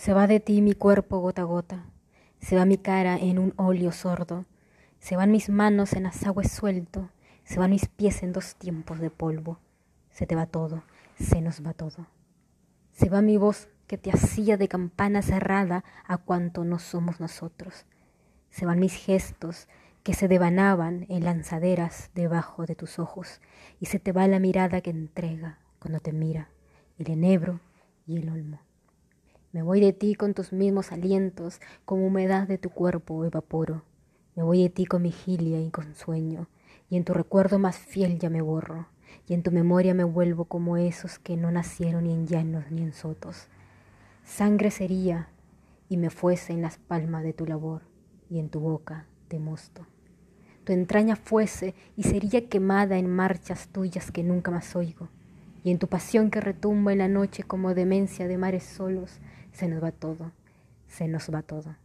Se va de ti mi cuerpo gota a gota, se va mi cara en un óleo sordo, se van mis manos en azahue suelto, se van mis pies en dos tiempos de polvo, se te va todo, se nos va todo. Se va mi voz que te hacía de campana cerrada a cuanto no somos nosotros. Se van mis gestos que se devanaban en lanzaderas debajo de tus ojos, y se te va la mirada que entrega cuando te mira, el enebro y el olmo. Me voy de ti con tus mismos alientos, como humedad de tu cuerpo evaporo. Me voy de ti con vigilia y con sueño, y en tu recuerdo más fiel ya me borro, y en tu memoria me vuelvo como esos que no nacieron ni en llanos ni en sotos. Sangre sería y me fuese en las palmas de tu labor, y en tu boca de mosto. Tu entraña fuese y sería quemada en marchas tuyas que nunca más oigo, y en tu pasión que retumba en la noche como demencia de mares solos, se nos va todo, se nos va todo.